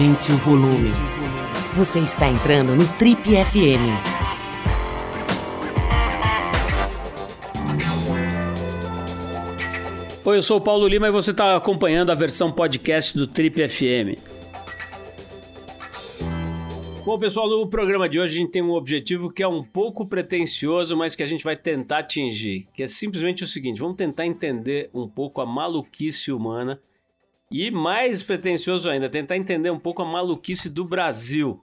Aumente o volume. Você está entrando no Trip FM. Oi, eu sou o Paulo Lima e você está acompanhando a versão podcast do Trip FM. Bom, pessoal, no programa de hoje a gente tem um objetivo que é um pouco pretensioso, mas que a gente vai tentar atingir, que é simplesmente o seguinte: vamos tentar entender um pouco a maluquice humana e mais pretensioso ainda, tentar entender um pouco a maluquice do Brasil.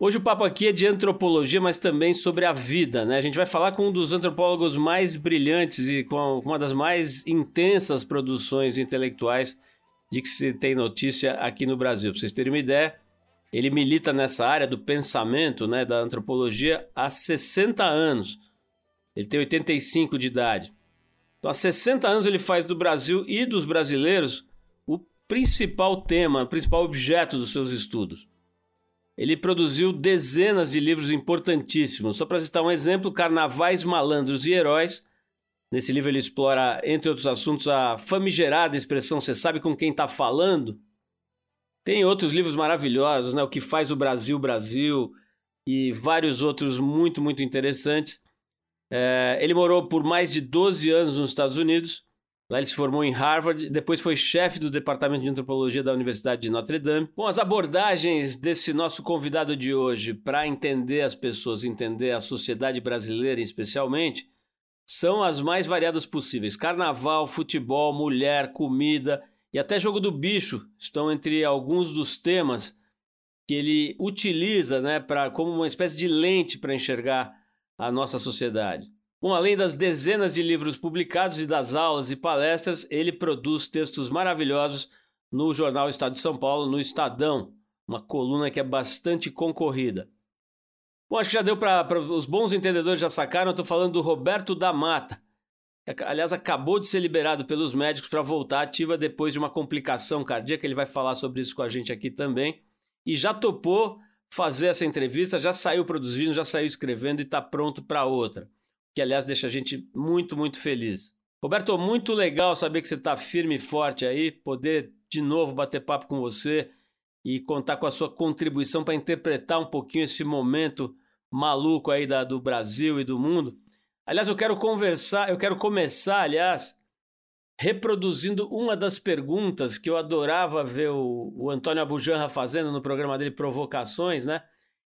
Hoje o papo aqui é de antropologia, mas também sobre a vida, né? A gente vai falar com um dos antropólogos mais brilhantes e com uma das mais intensas produções intelectuais de que se tem notícia aqui no Brasil. Para vocês terem uma ideia, ele milita nessa área do pensamento, né, da antropologia, há 60 anos. Ele tem 85 de idade. Então, há 60 anos ele faz do Brasil e dos brasileiros principal tema, principal objeto dos seus estudos. Ele produziu dezenas de livros importantíssimos. Só para citar um exemplo, Carnavais, Malandros e Heróis. Nesse livro ele explora, entre outros assuntos, a famigerada expressão "você sabe com quem está falando", tem outros livros maravilhosos, né? O que faz o Brasil Brasil e vários outros muito, muito interessantes. É, ele morou por mais de 12 anos nos Estados Unidos. Lá ele se formou em Harvard, depois foi chefe do Departamento de Antropologia da Universidade de Notre Dame. Bom, as abordagens desse nosso convidado de hoje para entender as pessoas, entender a sociedade brasileira especialmente, são as mais variadas possíveis: carnaval, futebol, mulher, comida e até jogo do bicho estão entre alguns dos temas que ele utiliza né, pra, como uma espécie de lente para enxergar a nossa sociedade. Bom, além das dezenas de livros publicados e das aulas e palestras, ele produz textos maravilhosos no jornal Estado de São Paulo, no Estadão, uma coluna que é bastante concorrida. Bom, acho que já deu para os bons entendedores já sacaram, eu estou falando do Roberto da Mata, aliás, acabou de ser liberado pelos médicos para voltar ativa depois de uma complicação cardíaca. Ele vai falar sobre isso com a gente aqui também. E já topou fazer essa entrevista, já saiu produzindo, já saiu escrevendo e está pronto para outra. Que, aliás, deixa a gente muito, muito feliz. Roberto, muito legal saber que você está firme e forte aí, poder de novo bater papo com você e contar com a sua contribuição para interpretar um pouquinho esse momento maluco aí da, do Brasil e do mundo. Aliás, eu quero conversar, eu quero começar, aliás, reproduzindo uma das perguntas que eu adorava ver o, o Antônio Abujanra fazendo no programa dele Provocações, né?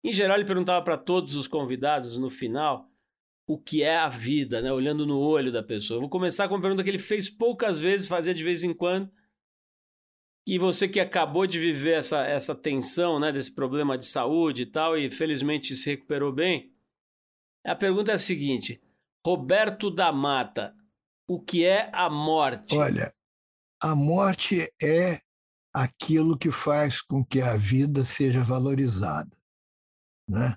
Em geral, ele perguntava para todos os convidados no final o que é a vida, né? Olhando no olho da pessoa. Vou começar com uma pergunta que ele fez poucas vezes, fazia de vez em quando. E você que acabou de viver essa, essa tensão, né, desse problema de saúde e tal, e felizmente se recuperou bem, a pergunta é a seguinte: Roberto da Mata, o que é a morte? Olha, a morte é aquilo que faz com que a vida seja valorizada, né?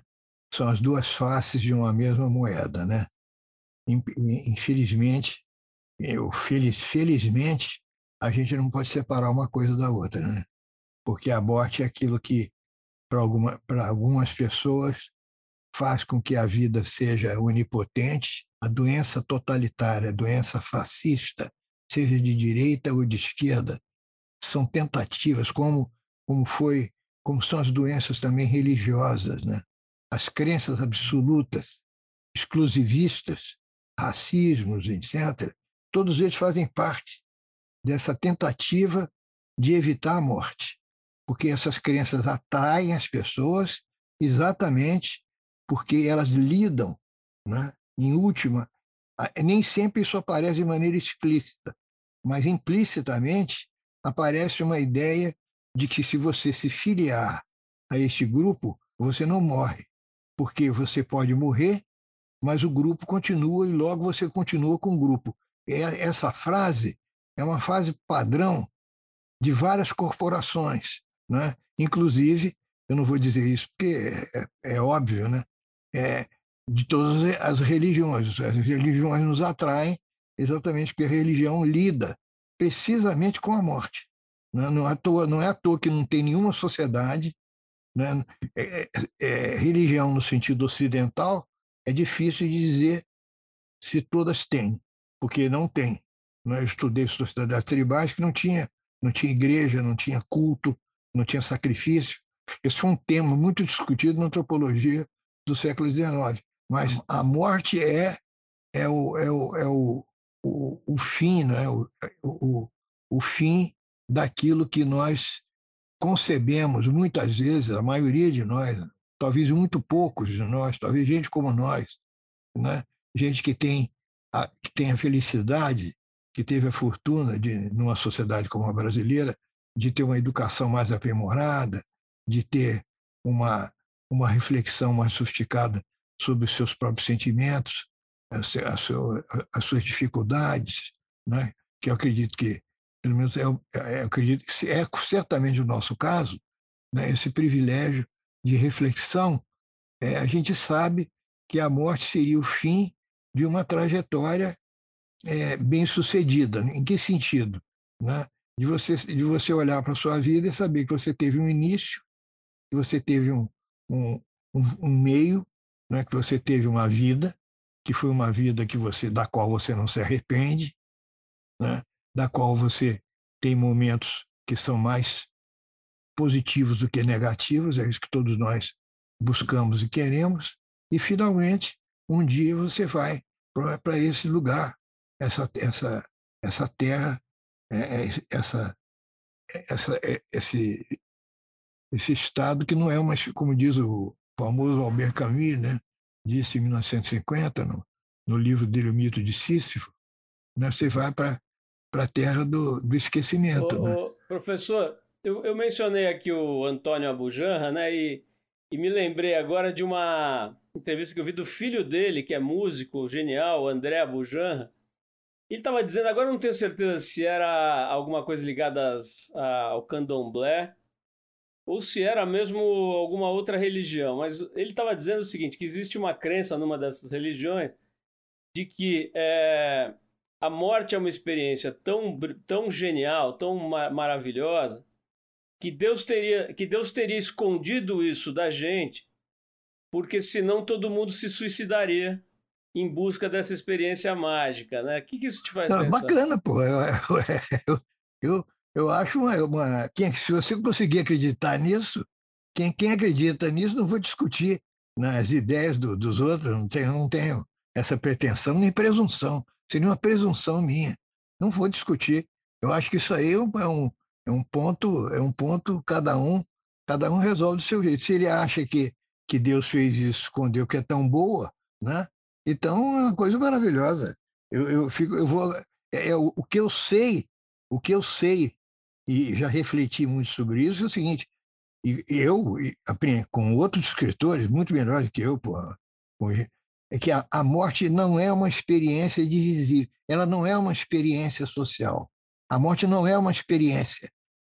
São as duas faces de uma mesma moeda, né? Infelizmente, eu feliz, felizmente, a gente não pode separar uma coisa da outra, né? Porque a morte é aquilo que para alguma, algumas pessoas faz com que a vida seja onipotente, a doença totalitária, a doença fascista, seja de direita ou de esquerda, são tentativas, como, como foi, como são as doenças também religiosas, né? As crenças absolutas, exclusivistas, racismos, etc. Todos eles fazem parte dessa tentativa de evitar a morte, porque essas crenças atraem as pessoas exatamente porque elas lidam, né? em última, nem sempre isso aparece de maneira explícita, mas implicitamente aparece uma ideia de que se você se filiar a este grupo, você não morre, porque você pode morrer, mas o grupo continua e logo você continua com o grupo. Essa frase é uma frase padrão de várias corporações, né? Inclusive, eu não vou dizer isso porque é, é, é óbvio, né? é, de todas as religiões. As religiões nos atraem exatamente porque a religião lida precisamente com a morte. Não é, não é, à, toa, não é à toa que não tem nenhuma sociedade. Né? É, é, é, religião no sentido ocidental é difícil de dizer se todas têm, porque não tem. Né? Eu estudei sociedades tribais que não tinha, não tinha igreja, não tinha culto, não tinha sacrifício. Esse foi um tema muito discutido na antropologia do século XIX. Mas a morte é, é, o, é, o, é o, o, o fim, né? o, o, o fim daquilo que nós concebemos, muitas vezes, a maioria de nós, talvez muito poucos de nós, talvez gente como nós, né? gente que tem, a, que tem a felicidade, que teve a fortuna de, numa sociedade como a brasileira, de ter uma educação mais aprimorada, de ter uma, uma reflexão mais sofisticada sobre os seus próprios sentimentos, as, as, as suas dificuldades, né? que eu acredito que, pelo menos, eu, eu acredito que é certamente o nosso caso, né? esse privilégio de reflexão, é, a gente sabe que a morte seria o fim de uma trajetória é, bem sucedida. Em que sentido? Né? De, você, de você olhar para a sua vida e saber que você teve um início, que você teve um, um, um, um meio, né? que você teve uma vida, que foi uma vida que você da qual você não se arrepende, né? Da qual você tem momentos que são mais positivos do que negativos, é isso que todos nós buscamos e queremos, e finalmente um dia você vai para esse lugar, essa essa essa terra, é, é, essa essa é, esse esse estado que não é uma, como diz o famoso Albert Camus, né? disse em 1950, no, no livro dele, O Mito de Sísifo, né? você vai para a terra do, do esquecimento. Ô, né? ô, professor, eu, eu, mencionei aqui o Antônio Abujanra, né? E, e me lembrei agora de uma entrevista que eu vi do filho dele, que é músico genial, André Abujanra. Ele estava dizendo, agora não tenho certeza se era alguma coisa ligada ao candomblé, ou se era mesmo alguma outra religião, mas ele estava dizendo o seguinte, que existe uma crença numa dessas religiões de que é, a morte é uma experiência tão, tão genial, tão maravilhosa, que Deus teria que Deus teria escondido isso da gente, porque senão todo mundo se suicidaria em busca dessa experiência mágica, né? O que, que isso te faz Não, pensar? Bacana, pô. Eu, eu, eu, eu acho uma, uma quem, se você conseguir acreditar nisso, quem, quem acredita nisso, não vou discutir nas ideias do, dos outros, não tenho, não tenho essa pretensão nem presunção. Seria uma presunção minha. Não vou discutir. Eu acho que isso aí é um, é um, é um ponto, é um ponto cada um, cada um resolve do seu jeito. Se ele acha que que Deus fez isso, escondeu que é tão boa, né? Então é uma coisa maravilhosa. Eu, eu fico, eu vou, é, é o, o que eu sei, o que eu sei e já refleti muito sobre isso, é o seguinte, e eu, com outros escritores muito melhores que eu, porra, é que a, a morte não é uma experiência divisível, ela não é uma experiência social. A morte não é uma experiência.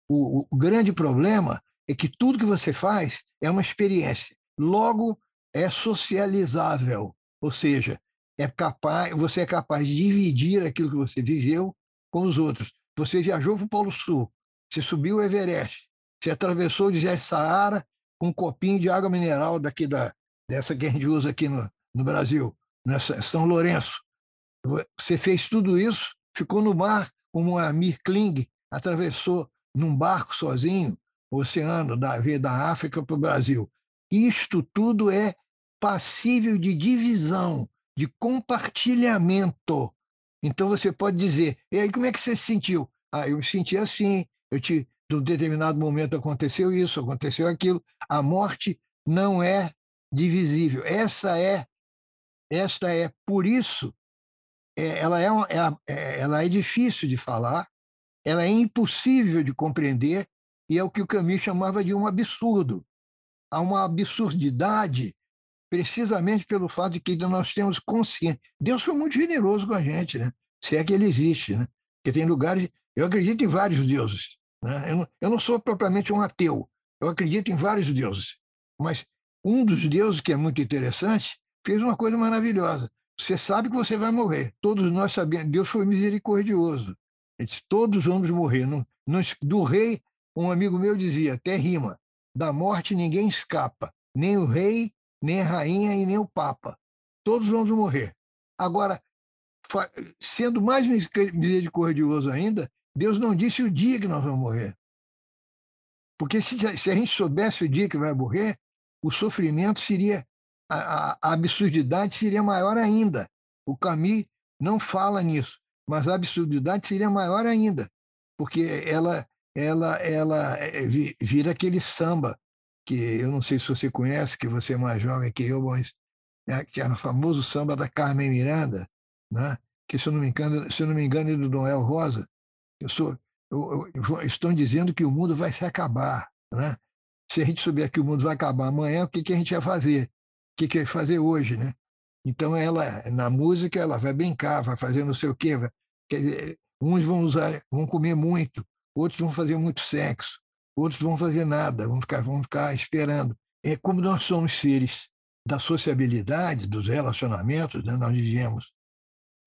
O, o grande problema é que tudo que você faz é uma experiência. Logo, é socializável, ou seja, é capaz, você é capaz de dividir aquilo que você viveu com os outros. Você viajou para o Polo Sul, você subiu o Everest, você atravessou o deserto Saara com um copinho de água mineral daqui da, dessa que a gente usa aqui no, no Brasil, nessa São Lourenço. Você fez tudo isso, ficou no mar como a Mirkling, atravessou num barco sozinho o oceano da, da África para o Brasil. Isto tudo é passível de divisão, de compartilhamento. Então você pode dizer, e aí como é que você se sentiu? Ah, eu me senti assim, eu te, de um determinado momento aconteceu isso, aconteceu aquilo. A morte não é divisível. Essa é, esta é por isso, é, ela é, é, é, ela é difícil de falar, ela é impossível de compreender e é o que o Camus chamava de um absurdo. Há uma absurdidade precisamente pelo fato de que nós temos consciência. Deus foi muito generoso com a gente, né? Se é que ele existe, né? Porque tem lugares. Eu acredito em vários deuses. Né? Eu, não, eu não sou propriamente um ateu. Eu acredito em vários deuses. Mas um dos deuses que é muito interessante fez uma coisa maravilhosa. Você sabe que você vai morrer. Todos nós sabemos. Deus foi misericordioso. Ele disse, todos vamos morrer. Não, não, do rei, um amigo meu dizia, até rima, da morte ninguém escapa, nem o rei, nem a rainha e nem o papa. Todos vamos morrer. Agora, sendo mais misericordioso ainda, Deus não disse o dia que nós vamos morrer. Porque se, se a gente soubesse o dia que vai morrer, o sofrimento seria, a, a absurdidade seria maior ainda. O Camus não fala nisso, mas a absurdidade seria maior ainda, porque ela, ela, ela é, vira aquele samba que eu não sei se você conhece, que você é mais jovem que eu, mas é, que era o famoso samba da Carmen Miranda, né? que se eu não me engano, se eu não me engano é do Noel Rosa. Eu sou, eu, eu, dizendo que o mundo vai se acabar, né? Se a gente souber que o mundo vai acabar amanhã, o que, que a gente vai fazer? Que, que vai fazer hoje, né? Então ela, na música, ela vai brincar, vai fazer não sei o quê. Vai, quer dizer, uns vão usar, vão comer muito, outros vão fazer muito sexo, outros vão fazer nada, vão ficar, vão ficar esperando. É como nós somos seres da sociabilidade, dos relacionamentos, né? nós dizemos,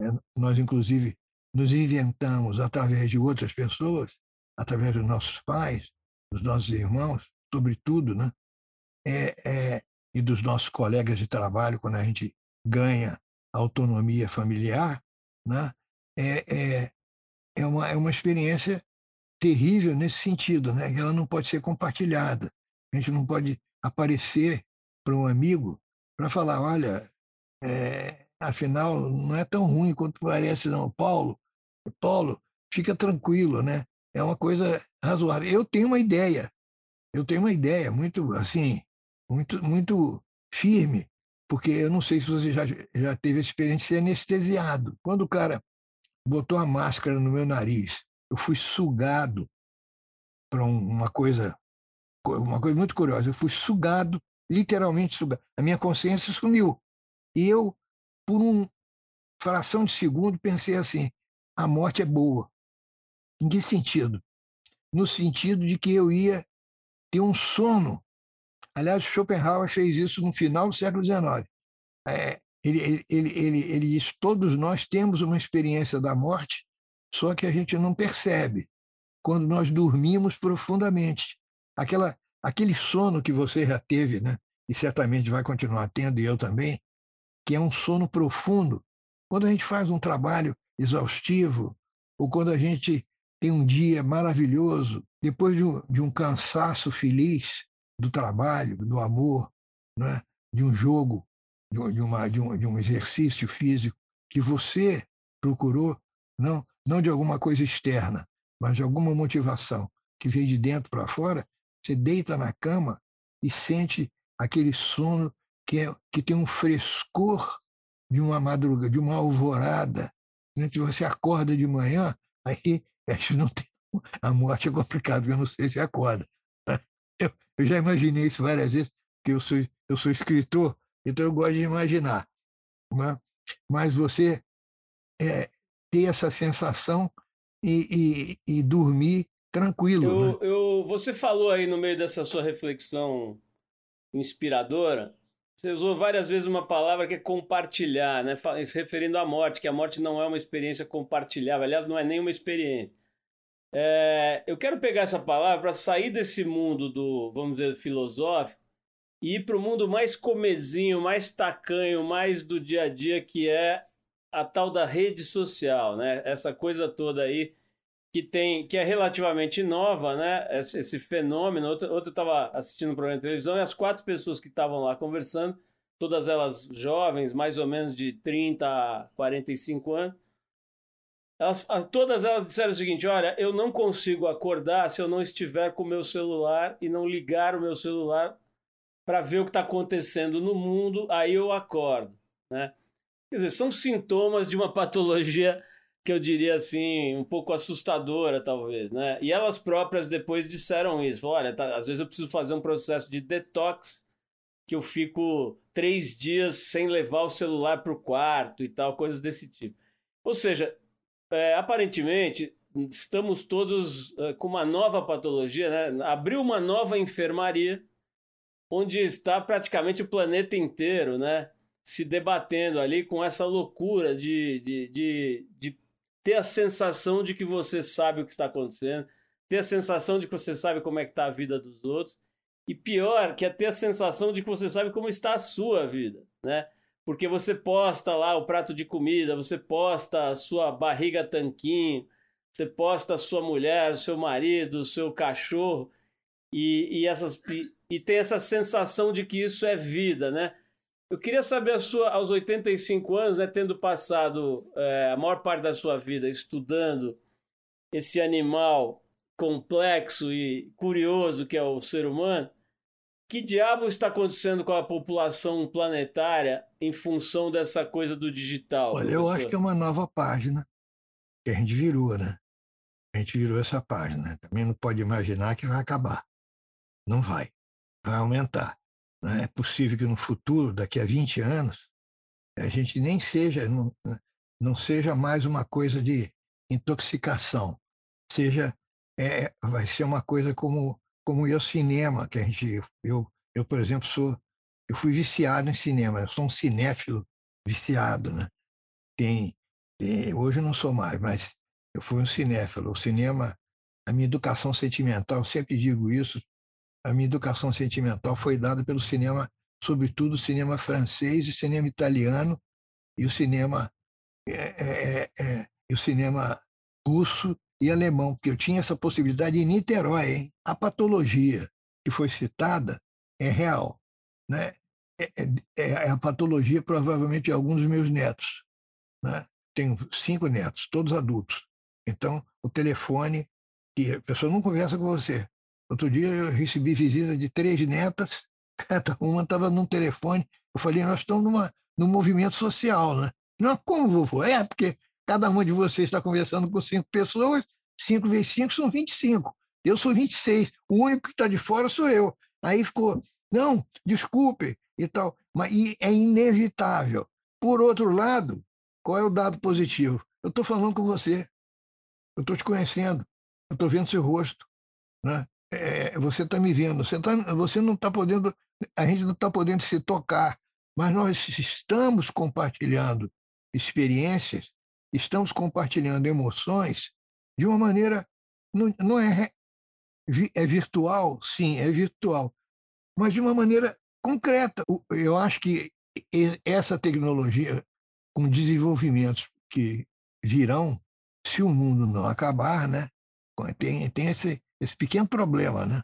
né? nós inclusive nos inventamos através de outras pessoas, através dos nossos pais, dos nossos irmãos, sobretudo, né? É, é, e dos nossos colegas de trabalho, quando a gente ganha autonomia familiar, né? é, é, é, uma, é uma experiência terrível nesse sentido, né? ela não pode ser compartilhada. A gente não pode aparecer para um amigo para falar, olha, é, afinal, não é tão ruim quanto parece, não. Paulo, Paulo, fica tranquilo, né? É uma coisa razoável. Eu tenho uma ideia, eu tenho uma ideia muito, assim, muito, muito firme, porque eu não sei se você já, já teve a experiência de ser anestesiado. Quando o cara botou a máscara no meu nariz, eu fui sugado para uma coisa, uma coisa muito curiosa. Eu fui sugado, literalmente sugado. A minha consciência sumiu. E eu, por uma fração de segundo, pensei assim: a morte é boa. Em que sentido? No sentido de que eu ia ter um sono. Aliás, Schopenhauer fez isso no final do século XIX. É, ele, ele, ele, ele diz: todos nós temos uma experiência da morte, só que a gente não percebe quando nós dormimos profundamente. Aquela, aquele sono que você já teve, né? e certamente vai continuar tendo, e eu também, que é um sono profundo. Quando a gente faz um trabalho exaustivo, ou quando a gente tem um dia maravilhoso, depois de um, de um cansaço feliz do trabalho, do amor, né? de um jogo, de, uma, de, um, de um exercício físico que você procurou, não, não de alguma coisa externa, mas de alguma motivação que veio de dentro para fora, você deita na cama e sente aquele sono que, é, que tem um frescor de uma madrugada, de uma alvorada, né? que você acorda de manhã, aí não tem, a morte é complicado, eu não sei se acorda. Eu, já imaginei isso várias vezes, porque eu sou, eu sou escritor, então eu gosto de imaginar. Né? Mas você é, ter essa sensação e, e, e dormir tranquilo. Eu, né? eu, você falou aí no meio dessa sua reflexão inspiradora, você usou várias vezes uma palavra que é compartilhar, né? se referindo à morte, que a morte não é uma experiência compartilhável, aliás, não é nenhuma experiência. É, eu quero pegar essa palavra para sair desse mundo do, vamos dizer, filosófico e ir para o mundo mais comezinho, mais tacanho, mais do dia a dia, que é a tal da rede social, né? Essa coisa toda aí que tem que é relativamente nova, né? Esse, esse fenômeno. Outro, outro estava assistindo um programa de televisão e as quatro pessoas que estavam lá conversando, todas elas jovens, mais ou menos de 30 a 45 anos, elas, todas elas disseram o seguinte: olha, eu não consigo acordar se eu não estiver com o meu celular e não ligar o meu celular para ver o que está acontecendo no mundo, aí eu acordo, né? Quer dizer, são sintomas de uma patologia que eu diria assim, um pouco assustadora, talvez, né? E elas próprias depois disseram isso. Olha, tá, às vezes eu preciso fazer um processo de detox que eu fico três dias sem levar o celular para o quarto e tal, coisas desse tipo. Ou seja, é, aparentemente estamos todos é, com uma nova patologia, né? Abriu uma nova enfermaria onde está praticamente o planeta inteiro, né? se debatendo ali com essa loucura de, de, de, de ter a sensação de que você sabe o que está acontecendo, ter a sensação de que você sabe como é que está a vida dos outros, e pior, que é ter a sensação de que você sabe como está a sua vida, né? Porque você posta lá o prato de comida, você posta a sua barriga tanquinho, você posta a sua mulher, o seu marido, o seu cachorro, e, e, essas, e, e tem essa sensação de que isso é vida, né? Eu queria saber a sua, aos 85 anos, né, tendo passado é, a maior parte da sua vida estudando esse animal complexo e curioso que é o ser humano, que diabo está acontecendo com a população planetária em função dessa coisa do digital? Olha, eu acho que é uma nova página que a gente virou, né? A gente virou essa página. Também não pode imaginar que vai acabar. Não vai. Vai aumentar. Não é possível que no futuro, daqui a 20 anos, a gente nem seja, não, não seja mais uma coisa de intoxicação, seja, é, vai ser uma coisa como como ao cinema, que a gente, eu, eu por exemplo, sou, eu fui viciado em cinema, eu sou um cinéfilo viciado, né? Tem, tem hoje eu não sou mais, mas eu fui um cinéfilo. O cinema, a minha educação sentimental, eu sempre digo isso, a minha educação sentimental foi dada pelo cinema, sobretudo o cinema francês, o cinema italiano e o cinema é, é, é, é o cinema russo e alemão, porque eu tinha essa possibilidade em Niterói. Hein? A patologia que foi citada é real. Né? É, é, é, é a patologia, provavelmente, de alguns dos meus netos. Né? Tenho cinco netos, todos adultos. Então, o telefone, que a pessoa não conversa com você, Outro dia eu recebi visita de três netas, cada uma estava num telefone. Eu falei, nós estamos numa, num movimento social, né? Não, como, vovô? É, porque cada uma de vocês está conversando com cinco pessoas, cinco vezes cinco são 25. Eu sou 26. O único que está de fora sou eu. Aí ficou, não, desculpe e tal. Mas e é inevitável. Por outro lado, qual é o dado positivo? Eu estou falando com você. Eu estou te conhecendo. Eu estou vendo seu rosto. Né? é, você está me vendo, você, tá, você não está podendo, a gente não está podendo se tocar, mas nós estamos compartilhando experiências, estamos compartilhando emoções de uma maneira, não, não é, é virtual, sim, é virtual, mas de uma maneira concreta. Eu acho que essa tecnologia, com desenvolvimentos que virão, se o mundo não acabar, né? Tem, tem esse, esse pequeno problema, né?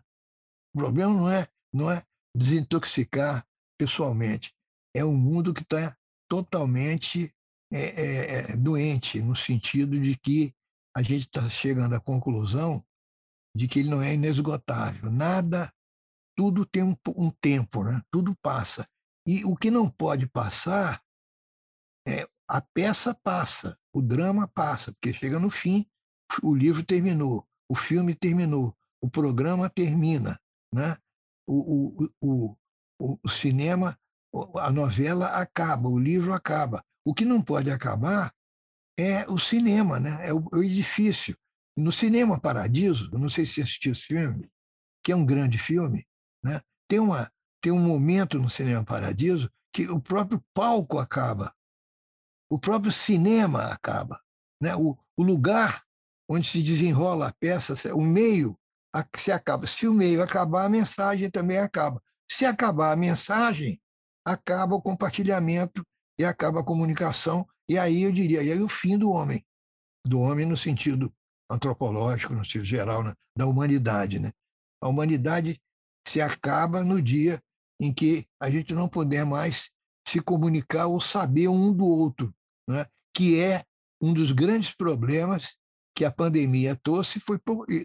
O problema não é, não é desintoxicar pessoalmente, é um mundo que está totalmente é, é, é, doente, no sentido de que a gente está chegando à conclusão de que ele não é inesgotável. Nada, tudo tem um, um tempo, né? tudo passa. E o que não pode passar, é, a peça passa, o drama passa, porque chega no fim, o livro terminou o filme terminou, o programa termina, né? o, o, o, o cinema, a novela acaba, o livro acaba. O que não pode acabar é o cinema, né? é o, o edifício. No Cinema Paradiso, não sei se assistiu esse filme, que é um grande filme, né? tem, uma, tem um momento no Cinema Paradiso que o próprio palco acaba, o próprio cinema acaba. Né? O, o lugar onde se desenrola a peça, o meio se acaba. Se o meio acabar, a mensagem também acaba. Se acabar a mensagem, acaba o compartilhamento e acaba a comunicação. E aí eu diria, e aí o fim do homem, do homem no sentido antropológico, no sentido geral, né? da humanidade. Né? A humanidade se acaba no dia em que a gente não puder mais se comunicar ou saber um do outro, né? que é um dos grandes problemas que a pandemia trouxe foi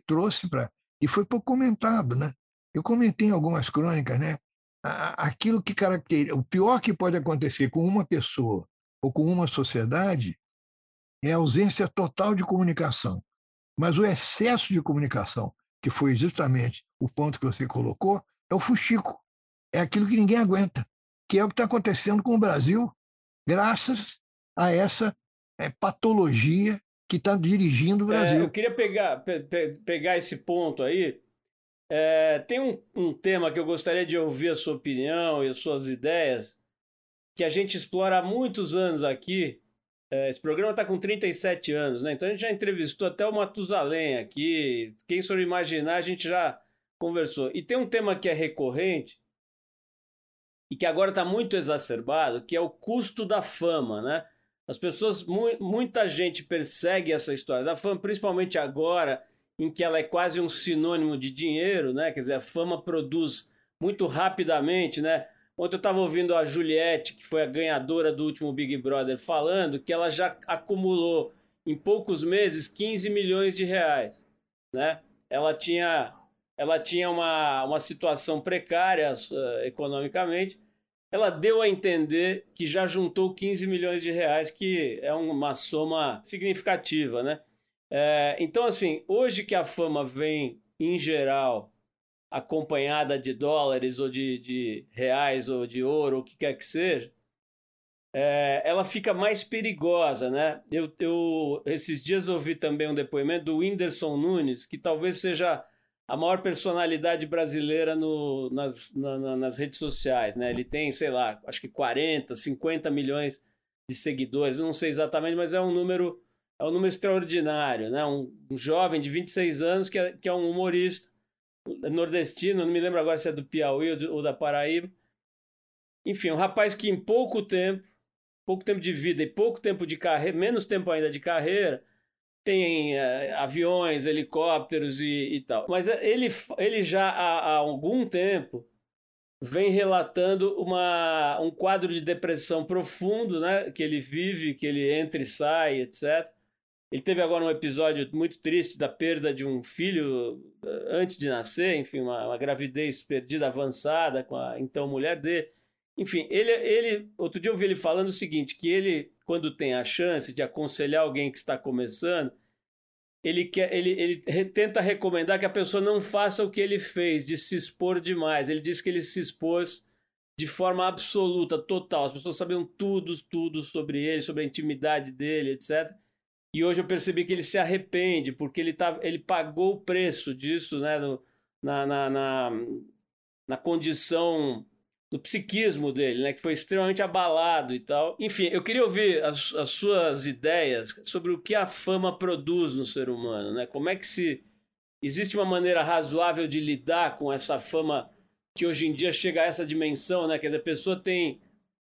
trouxe para e foi pouco comentado, né? Eu comentei em algumas crônicas, né? Aquilo que caracteriza o pior que pode acontecer com uma pessoa ou com uma sociedade é a ausência total de comunicação. Mas o excesso de comunicação, que foi justamente o ponto que você colocou, é o fuxico. É aquilo que ninguém aguenta, que é o que está acontecendo com o Brasil, graças a essa é, patologia que está dirigindo o é, Brasil. É, eu queria pegar, pe, pe, pegar esse ponto aí. É, tem um, um tema que eu gostaria de ouvir a sua opinião e as suas ideias, que a gente explora há muitos anos aqui. É, esse programa está com 37 anos, né? Então a gente já entrevistou até o Matusalém aqui. Quem for imaginar, a gente já conversou. E tem um tema que é recorrente e que agora está muito exacerbado, que é o custo da fama, né? As pessoas, mu muita gente persegue essa história da fama, principalmente agora, em que ela é quase um sinônimo de dinheiro, né? Quer dizer, a fama produz muito rapidamente, né? Ontem eu estava ouvindo a Juliette, que foi a ganhadora do último Big Brother, falando que ela já acumulou em poucos meses 15 milhões de reais, né? Ela tinha, ela tinha uma, uma situação precária uh, economicamente, ela deu a entender que já juntou 15 milhões de reais, que é uma soma significativa, né? É, então, assim, hoje que a fama vem, em geral, acompanhada de dólares ou de, de reais ou de ouro, ou o que quer que seja, é, ela fica mais perigosa, né? Eu, eu, esses dias ouvi também um depoimento do Whindersson Nunes, que talvez seja a maior personalidade brasileira no, nas, na, nas redes sociais, né? Ele tem, sei lá, acho que 40, 50 milhões de seguidores, não sei exatamente, mas é um número é um número extraordinário, né? Um, um jovem de 26 anos que é, que é um humorista nordestino, não me lembro agora se é do Piauí ou, ou da Paraíba. Enfim, um rapaz que em pouco tempo, pouco tempo de vida e pouco tempo de carreira, menos tempo ainda de carreira, tem é, aviões, helicópteros e, e, tal. Mas eh, ele, ele já há, há, algum tempo vem relatando uma, um quadro de depressão profundo, né? Que ele vive, que ele entra e sai, etc. Ele teve agora um episódio muito triste da perda de um filho eh, antes de nascer, enfim, uma, uma gravidez perdida avançada com a então mulher dele. Enfim, ele, ele, outro dia eu vi ele falando o seguinte, que ele, quando tem a chance de aconselhar alguém que está começando, ele, quer, ele, ele tenta recomendar que a pessoa não faça o que ele fez, de se expor demais. Ele diz que ele se expôs de forma absoluta, total. As pessoas sabiam tudo, tudo sobre ele, sobre a intimidade dele, etc. E hoje eu percebi que ele se arrepende, porque ele, tá, ele pagou o preço disso, né? No, na, na, na, na condição do psiquismo dele, né? Que foi extremamente abalado e tal. Enfim, eu queria ouvir as, as suas ideias sobre o que a fama produz no ser humano, né? Como é que se existe uma maneira razoável de lidar com essa fama que hoje em dia chega a essa dimensão, né? Quer dizer, a pessoa tem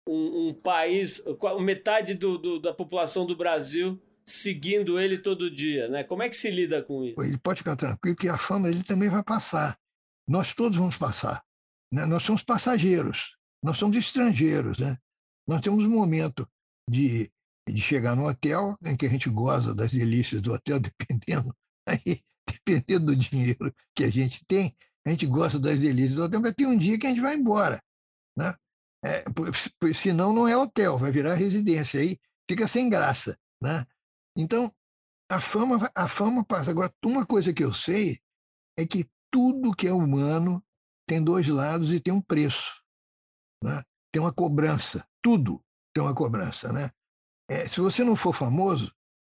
um, um país, metade do, do, da população do Brasil seguindo ele todo dia, né? Como é que se lida com isso? Ele pode ficar tranquilo que a fama ele também vai passar. Nós todos vamos passar. Né? Nós somos passageiros, nós somos estrangeiros, né? Nós temos um momento de, de chegar no hotel em que a gente goza das delícias do hotel, dependendo, aí, dependendo do dinheiro que a gente tem, a gente gosta das delícias do hotel, mas tem um dia que a gente vai embora, né? É, senão não é hotel, vai virar residência, aí fica sem graça, né? Então, a fama, a fama passa. Agora, uma coisa que eu sei é que tudo que é humano tem dois lados e tem um preço. Né? Tem uma cobrança. Tudo tem uma cobrança. Né? É, se você não for famoso,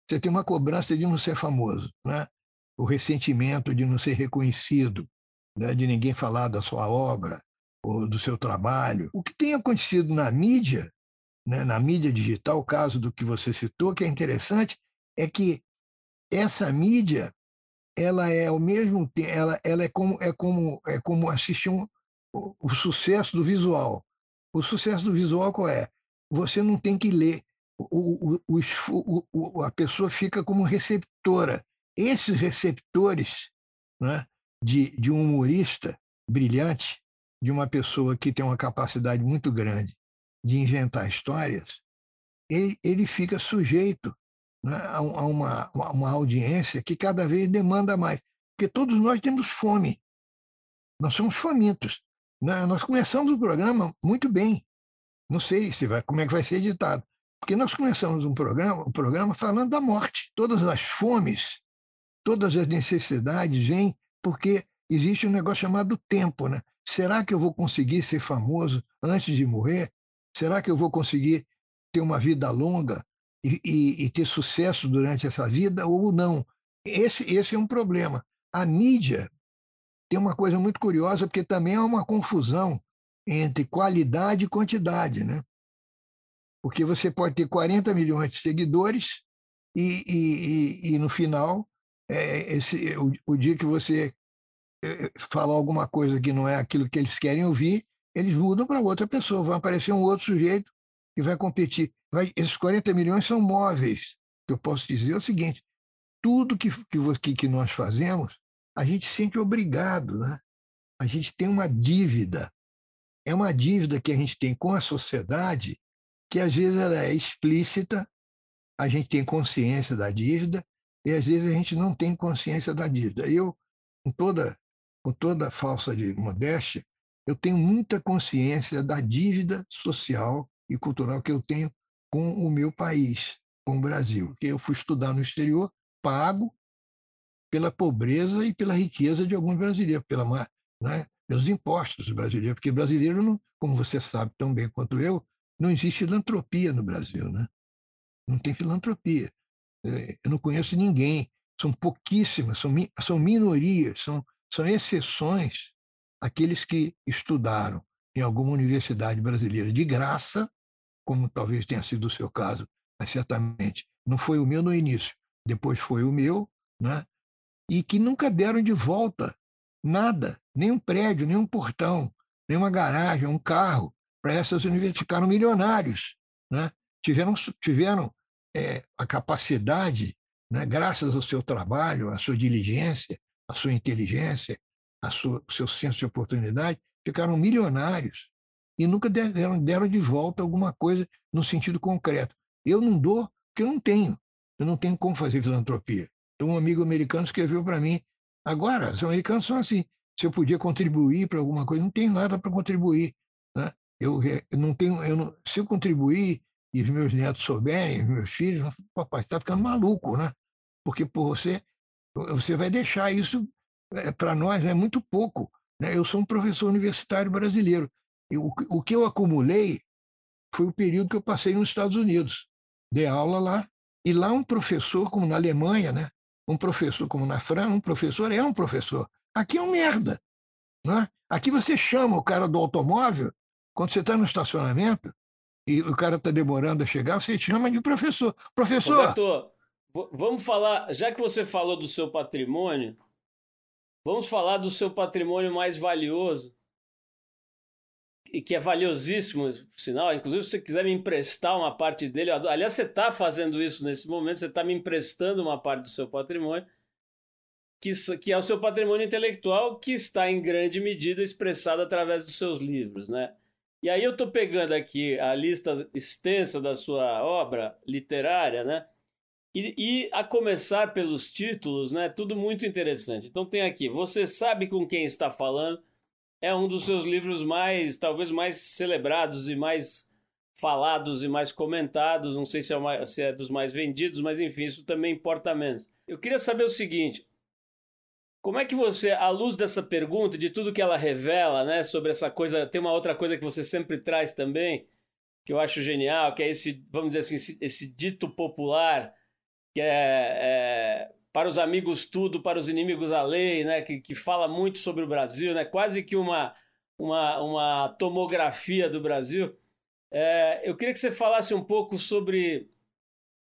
você tem uma cobrança de não ser famoso. Né? O ressentimento de não ser reconhecido, né? de ninguém falar da sua obra ou do seu trabalho. O que tem acontecido na mídia, né? na mídia digital, o caso do que você citou, que é interessante, é que essa mídia ela é ao mesmo tempo ela, ela é como é como é como assistir um, o, o, sucesso do visual. O sucesso do visual qual é? Você não tem que ler. O, o, o a pessoa fica como receptora. Esses receptores né, de, de um humorista brilhante de uma pessoa que tem uma capacidade muito grande de inventar histórias ele, ele fica sujeito né, a, uma, uma audiência que cada vez demanda mais. Porque todos nós temos fome. Nós somos famintos. Né? Nós começamos o programa muito bem. Não sei se vai, como é que vai ser editado. Porque nós começamos um programa, um programa falando da morte. Todas as fomes, todas as necessidades vêm porque existe um negócio chamado tempo. Né? Será que eu vou conseguir ser famoso antes de morrer? Será que eu vou conseguir ter uma vida longa? E, e, e ter sucesso durante essa vida ou não. Esse, esse é um problema. A mídia tem uma coisa muito curiosa, porque também há uma confusão entre qualidade e quantidade. Né? Porque você pode ter 40 milhões de seguidores e, e, e, e no final, é, esse, o, o, dia que você é, fala alguma coisa que não é aquilo que eles querem ouvir, eles mudam para outra pessoa, vai aparecer um outro sujeito que vai competir. Vai, esses 40 milhões são móveis. O que eu posso dizer é o seguinte: tudo que, que, que nós fazemos, a gente se sente obrigado, né? A gente tem uma dívida. É uma dívida que a gente tem com a sociedade, que às vezes ela é explícita, a gente tem consciência da dívida, e às vezes a gente não tem consciência da dívida. Eu, com toda, com toda falsa de modéstia, eu tenho muita consciência da dívida social e cultural que eu tenho com o meu país, com o Brasil. Porque eu fui estudar no exterior, pago pela pobreza e pela riqueza de alguns brasileiros, pela, né, pelos impostos brasileiros, porque brasileiro, não, como você sabe tão bem quanto eu, não existe filantropia no Brasil. Né? Não tem filantropia. É, eu não conheço ninguém, são pouquíssimas, são, são minorias, são, são exceções aqueles que estudaram em alguma universidade brasileira de graça, como talvez tenha sido o seu caso, mas certamente não foi o meu no início, depois foi o meu, né? e que nunca deram de volta nada, nem um prédio, nem um portão, nem uma garagem, um carro, para essas universidades. Ficaram milionários. Né? Tiveram, tiveram é, a capacidade, né, graças ao seu trabalho, à sua diligência, à sua inteligência, ao seu senso de oportunidade, ficaram milionários e nunca deram, deram de volta alguma coisa no sentido concreto. Eu não dou porque eu não tenho. Eu não tenho como fazer filantropia. Então, um amigo americano escreveu para mim. Agora, os americanos são assim. Se eu podia contribuir para alguma coisa, não tenho nada para contribuir. Né? Eu, eu, não tenho. Eu não, se eu contribuir e os meus netos souberem, os meus filhos, papai está ficando maluco, né? Porque por você, você vai deixar isso é, para nós é muito pouco. Né? Eu sou um professor universitário brasileiro. E o, o que eu acumulei foi o período que eu passei nos Estados Unidos. Dei aula lá, e lá um professor, como na Alemanha, né? um professor como na França, um professor é um professor. Aqui é um merda. Né? Aqui você chama o cara do automóvel, quando você está no estacionamento, e o cara está demorando a chegar, você chama de professor. Professor! Roberto, vamos falar, já que você falou do seu patrimônio, vamos falar do seu patrimônio mais valioso, e que é valiosíssimo, por sinal. Inclusive, se você quiser me emprestar uma parte dele, aliás, você está fazendo isso nesse momento, você está me emprestando uma parte do seu patrimônio, que, que é o seu patrimônio intelectual, que está em grande medida expressado através dos seus livros, né? E aí eu estou pegando aqui a lista extensa da sua obra literária, né? E, e, a começar pelos títulos, né? Tudo muito interessante. Então tem aqui, você sabe com quem está falando, é um dos seus livros mais, talvez mais celebrados e mais falados e mais comentados. Não sei se é, uma, se é dos mais vendidos, mas enfim, isso também importa menos. Eu queria saber o seguinte: como é que você, à luz dessa pergunta, de tudo que ela revela, né, sobre essa coisa, tem uma outra coisa que você sempre traz também, que eu acho genial, que é esse, vamos dizer assim, esse, esse dito popular, que é, é para os amigos tudo, para os inimigos a lei, né? Que, que fala muito sobre o Brasil, né? Quase que uma, uma, uma tomografia do Brasil. É, eu queria que você falasse um pouco sobre,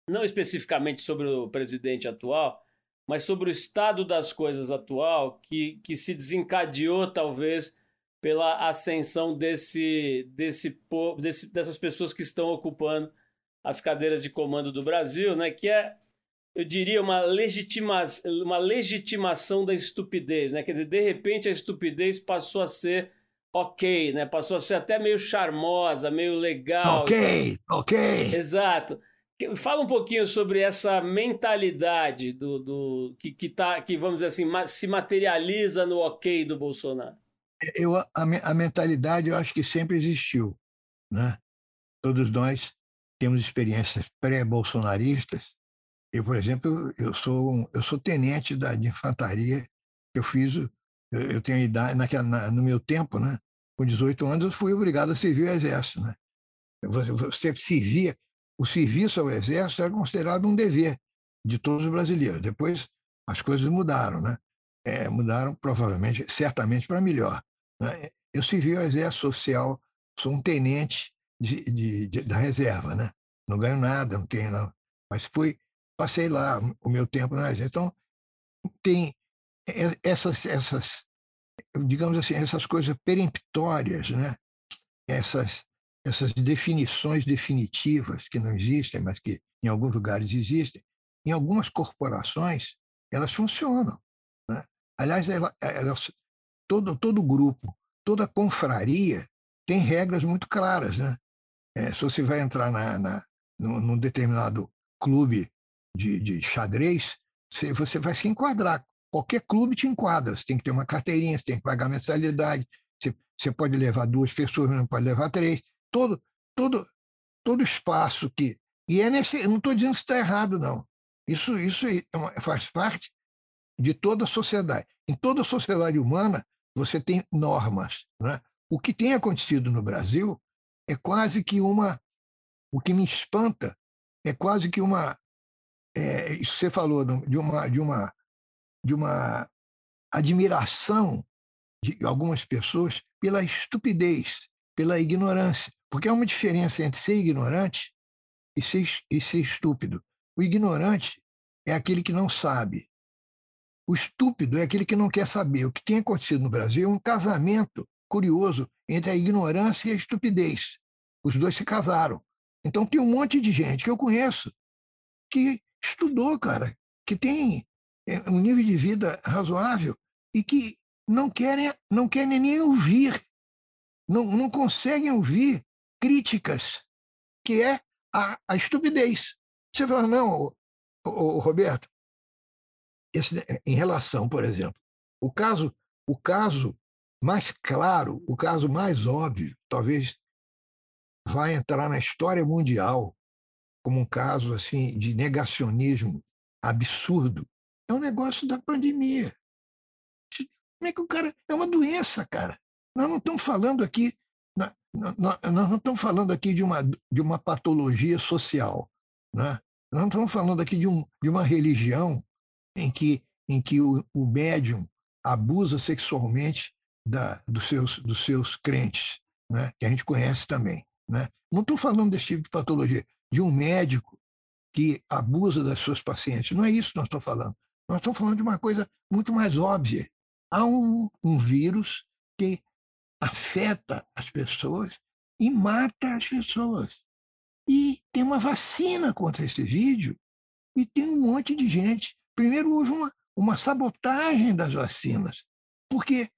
não especificamente sobre o presidente atual, mas sobre o estado das coisas atual, que, que se desencadeou talvez pela ascensão desse, desse, desse, dessas pessoas que estão ocupando as cadeiras de comando do Brasil, né? Que é eu diria, uma, legitima, uma legitimação da estupidez, né? Quer dizer, de repente a estupidez passou a ser ok, né? Passou a ser até meio charmosa, meio legal. Ok, ok. Exato. Fala um pouquinho sobre essa mentalidade do, do que, que, tá, que, vamos dizer assim, se materializa no ok do Bolsonaro. Eu, a, a mentalidade eu acho que sempre existiu. Né? Todos nós temos experiências pré-bolsonaristas eu, por exemplo, eu sou um, eu sou tenente da de infantaria. Eu fiz, eu, eu tenho idade naquela, na, no meu tempo, né? Com 18 anos eu fui obrigado a servir o exército, né? Você, você servia, o serviço ao exército era considerado um dever de todos os brasileiros. Depois as coisas mudaram, né? É, mudaram provavelmente, certamente para melhor. Né? Eu servi ao exército social, sou um tenente de, de, de, da reserva, né? Não ganho nada, não tenho não. Mas fui passei lá o meu tempo na. Então, tem essas, essas, digamos assim, essas coisas peremptórias, né? essas, essas definições definitivas que não existem, mas que em alguns lugares existem, em algumas corporações, elas funcionam. Né? Aliás, ela, todo, todo grupo, toda confraria tem regras muito claras. Né? É, se você vai entrar na, na, num determinado clube de, de xadrez, você, você vai se enquadrar. Qualquer clube te enquadra. Você tem que ter uma carteirinha, você tem que pagar mensalidade, você, você pode levar duas pessoas, não pode levar três. Todo, todo, todo espaço que. E é nesse. Eu não estou dizendo que está errado, não. Isso, isso é uma, faz parte de toda a sociedade. Em toda a sociedade humana, você tem normas. Né? O que tem acontecido no Brasil é quase que uma. O que me espanta é quase que uma. É, isso você falou de uma, de uma, de uma admiração de algumas pessoas pela estupidez, pela ignorância. Porque há uma diferença entre ser ignorante e ser, e ser estúpido. O ignorante é aquele que não sabe. O estúpido é aquele que não quer saber. O que tem acontecido no Brasil é um casamento curioso entre a ignorância e a estupidez. Os dois se casaram. Então tem um monte de gente que eu conheço que estudou, cara, que tem é, um nível de vida razoável e que não querem, não querem nem ouvir, não, não conseguem ouvir críticas, que é a, a estupidez. Você fala, não, o, Roberto, esse, em relação, por exemplo, o caso, o caso mais claro, o caso mais óbvio, talvez vai entrar na história mundial como um caso assim de negacionismo absurdo, é o um negócio da pandemia. Como é que o cara. É uma doença, cara. Nós não estamos falando aqui. Nós não estamos falando aqui de uma, de uma patologia social. Né? Nós não estamos falando aqui de, um, de uma religião em que, em que o, o médium abusa sexualmente da, dos, seus, dos seus crentes, né? que a gente conhece também. Né? Não estou falando desse tipo de patologia, de um médico que abusa das suas pacientes. Não é isso que nós estamos falando. Nós estamos falando de uma coisa muito mais óbvia, há um, um vírus que afeta as pessoas e mata as pessoas. E tem uma vacina contra esse vídeo e tem um monte de gente. Primeiro, houve uma, uma sabotagem das vacinas, porque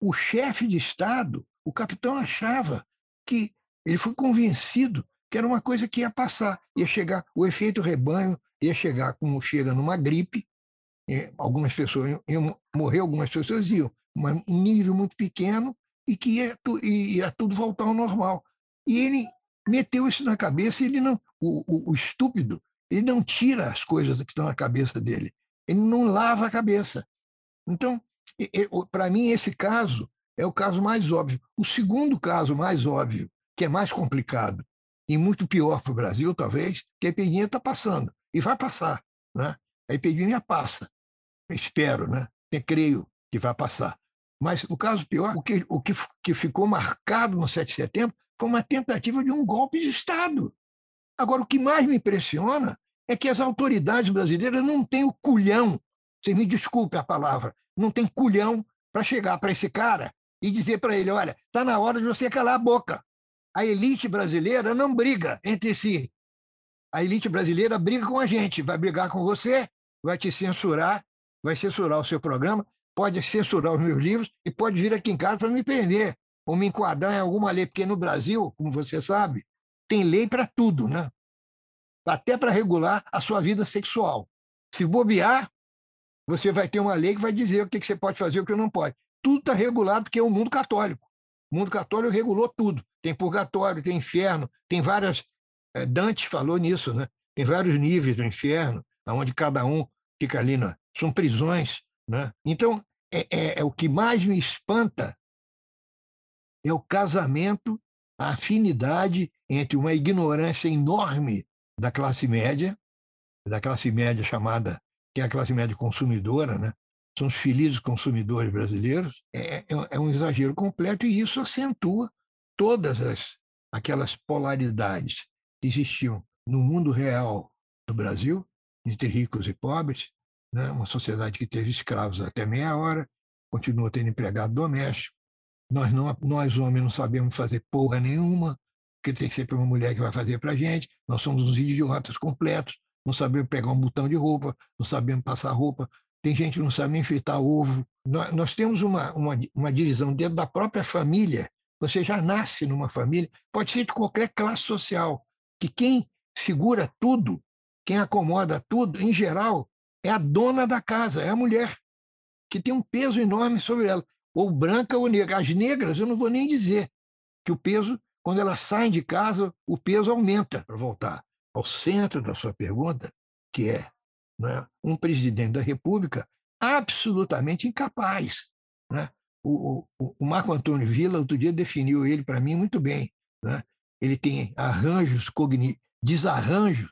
o chefe de Estado, o capitão, achava que ele foi convencido que era uma coisa que ia passar, ia chegar, o efeito rebanho ia chegar como chega numa gripe, algumas pessoas iam morrer, algumas pessoas iam, mas um nível muito pequeno e que ia, ia tudo voltar ao normal. E ele meteu isso na cabeça, ele não, o, o, o estúpido, ele não tira as coisas que estão na cabeça dele, ele não lava a cabeça. Então, para mim, esse caso é o caso mais óbvio. O segundo caso mais óbvio, que é mais complicado e muito pior para o Brasil, talvez, que a epidemia está passando, e vai passar. Né? A epidemia passa espero, né? Eu creio que vai passar. Mas o caso pior, o que, o que, que ficou marcado no 7 de setembro foi uma tentativa de um golpe de Estado. Agora, o que mais me impressiona é que as autoridades brasileiras não têm o culhão, você me desculpe a palavra, não tem culhão para chegar para esse cara e dizer para ele: olha, está na hora de você calar a boca. A elite brasileira não briga entre si. A elite brasileira briga com a gente, vai brigar com você, vai te censurar vai censurar o seu programa, pode censurar os meus livros e pode vir aqui em casa para me prender ou me enquadrar em alguma lei, porque no Brasil, como você sabe, tem lei para tudo, né? Até para regular a sua vida sexual. Se bobear, você vai ter uma lei que vai dizer o que você pode fazer e o que não pode. Tudo está regulado porque é o mundo católico. O mundo católico regulou tudo. Tem purgatório, tem inferno, tem várias. Eh, Dante falou nisso, né? Tem vários níveis do inferno, onde cada um fica ali na, são prisões. Né? Então, é, é, é, o que mais me espanta é o casamento, a afinidade entre uma ignorância enorme da classe média, da classe média chamada, que é a classe média consumidora, né? São os felizes consumidores brasileiros, é, é, é um exagero completo e isso acentua todas as, aquelas polaridades que existiam no mundo real do Brasil, entre ricos e pobres, né? uma sociedade que teve escravos até meia hora, continua tendo empregado doméstico. Nós, não, nós homens, não sabemos fazer porra nenhuma, porque tem para uma mulher que vai fazer para gente. Nós somos uns idiotas completos. não sabemos pegar um botão de roupa, não sabemos passar roupa, tem gente que não sabe nem fritar ovo. Nós, nós temos uma, uma, uma divisão dentro da própria família. Você já nasce numa família, pode ser de qualquer classe social, que quem segura tudo, quem acomoda tudo, em geral, é a dona da casa, é a mulher, que tem um peso enorme sobre ela, ou branca ou negra. As negras, eu não vou nem dizer que o peso, quando elas saem de casa, o peso aumenta para voltar ao centro da sua pergunta, que é né, um presidente da República absolutamente incapaz. Né? O, o, o, Marco Antônio Villa, outro dia, definiu ele para mim muito bem. Né? Ele tem arranjos, cogni desarranjos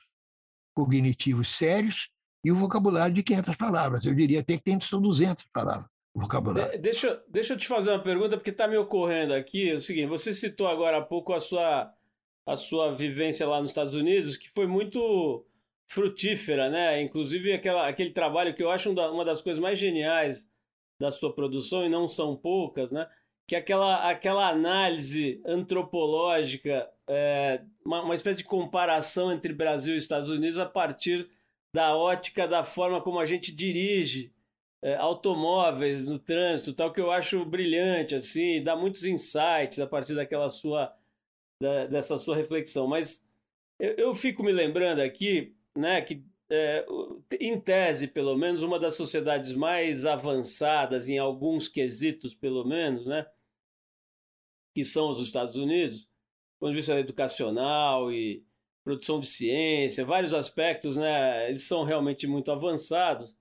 cognitivos sérios e o vocabulário de 500 palavras. Eu diria até que tem são 200 palavras vocabulário. Deixa, deixa eu te fazer uma pergunta, porque está me ocorrendo aqui. É o seguinte, você citou agora há pouco a sua, a sua vivência lá nos Estados Unidos, que foi muito frutífera, né? Inclusive aquela, aquele trabalho que eu acho uma das coisas mais geniais da sua produção, e não são poucas, né? Que é aquela, aquela análise antropológica, é, uma, uma espécie de comparação entre Brasil e Estados Unidos a partir da ótica da forma como a gente dirige é, automóveis no trânsito, tal, que eu acho brilhante, assim, dá muitos insights a partir daquela sua, da, dessa sua reflexão. Mas eu, eu fico me lembrando aqui né, que é, em tese, pelo menos, uma das sociedades mais avançadas em alguns quesitos, pelo menos, né, que são os Estados Unidos, do ponto de vista educacional e produção de ciência, vários aspectos, né, eles são realmente muito avançados.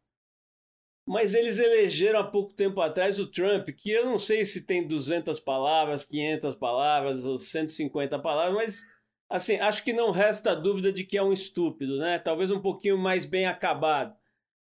Mas eles elegeram há pouco tempo atrás o Trump, que eu não sei se tem 200 palavras, 500 palavras ou 150 palavras, mas assim, acho que não resta dúvida de que é um estúpido, né? Talvez um pouquinho mais bem acabado.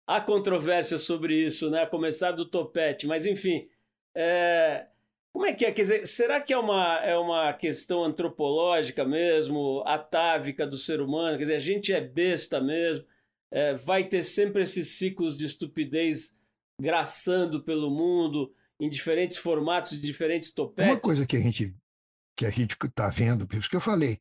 Há controvérsia sobre isso, né? A começar do topete, mas enfim. É... Como é que é? Quer dizer, será que é uma, é uma questão antropológica mesmo, atávica do ser humano? Quer dizer, a gente é besta mesmo, é, vai ter sempre esses ciclos de estupidez graçando pelo mundo, em diferentes formatos, de diferentes topetes? Uma coisa que a gente que a gente está vendo, por isso que eu falei,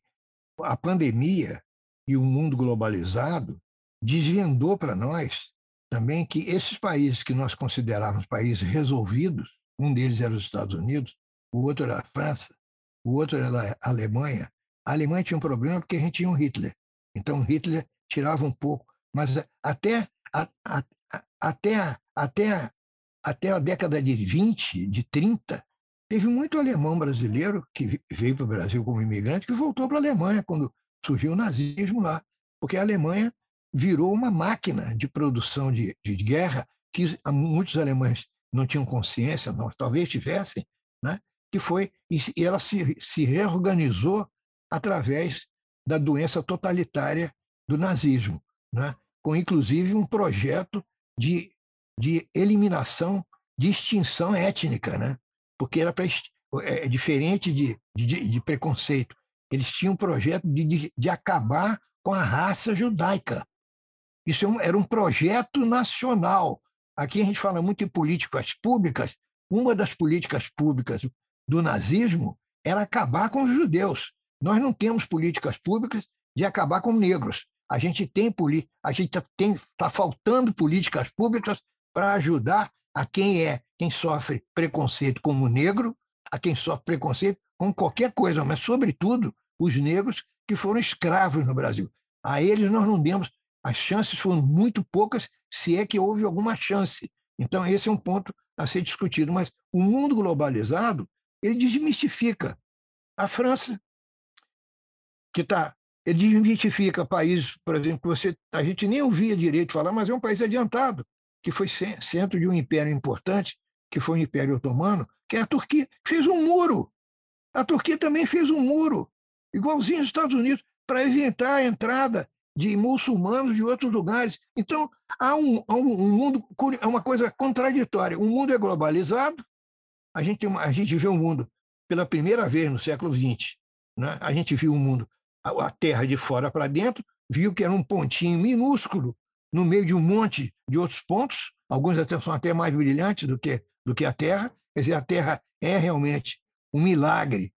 a pandemia e o mundo globalizado desvendou para nós também que esses países que nós considerávamos países resolvidos, um deles era os Estados Unidos, o outro era a França, o outro era a Alemanha. A Alemanha tinha um problema porque a gente tinha um Hitler. Então, Hitler tirava um pouco. Mas até, a, a, até, até, até a década de 20, de 30, Teve muito alemão brasileiro que veio para o Brasil como imigrante que voltou para a Alemanha quando surgiu o nazismo lá, porque a Alemanha virou uma máquina de produção de, de guerra que muitos alemães não tinham consciência, não, talvez tivessem, né? que foi e, ela se, se reorganizou através da doença totalitária do nazismo, né? com inclusive um projeto de, de eliminação, de extinção étnica, né? Porque era é, é diferente de, de, de, preconceito. Eles tinham um projeto de, de, de acabar com a raça judaica. Isso é um, era um projeto nacional. Aqui a gente fala muito em políticas públicas. Uma das políticas públicas do nazismo era acabar com os judeus. Nós não temos políticas públicas de acabar com negros. A gente tem a gente está tá faltando políticas públicas para ajudar a quem é quem sofre preconceito como negro, a quem sofre preconceito com qualquer coisa, mas, sobretudo, os negros que foram escravos no Brasil. A eles nós não demos, as chances foram muito poucas, se é que houve alguma chance. Então, esse é um ponto a ser discutido. Mas o mundo globalizado, ele desmistifica. A França, que está. Ele desmistifica países, por exemplo, que você, a gente nem ouvia direito falar, mas é um país adiantado que foi centro de um império importante, que foi o Império Otomano, que é a Turquia, fez um muro. A Turquia também fez um muro, igualzinho aos Estados Unidos, para evitar a entrada de muçulmanos de outros lugares. Então, há um, há um mundo, é uma coisa contraditória. O mundo é globalizado, a gente, a gente vê o mundo pela primeira vez no século XX. Né? A gente viu o mundo, a, a Terra de fora para dentro, viu que era um pontinho minúsculo no meio de um monte de outros pontos, alguns até são até mais brilhantes do que, do que a Terra. Quer dizer, a Terra é realmente um milagre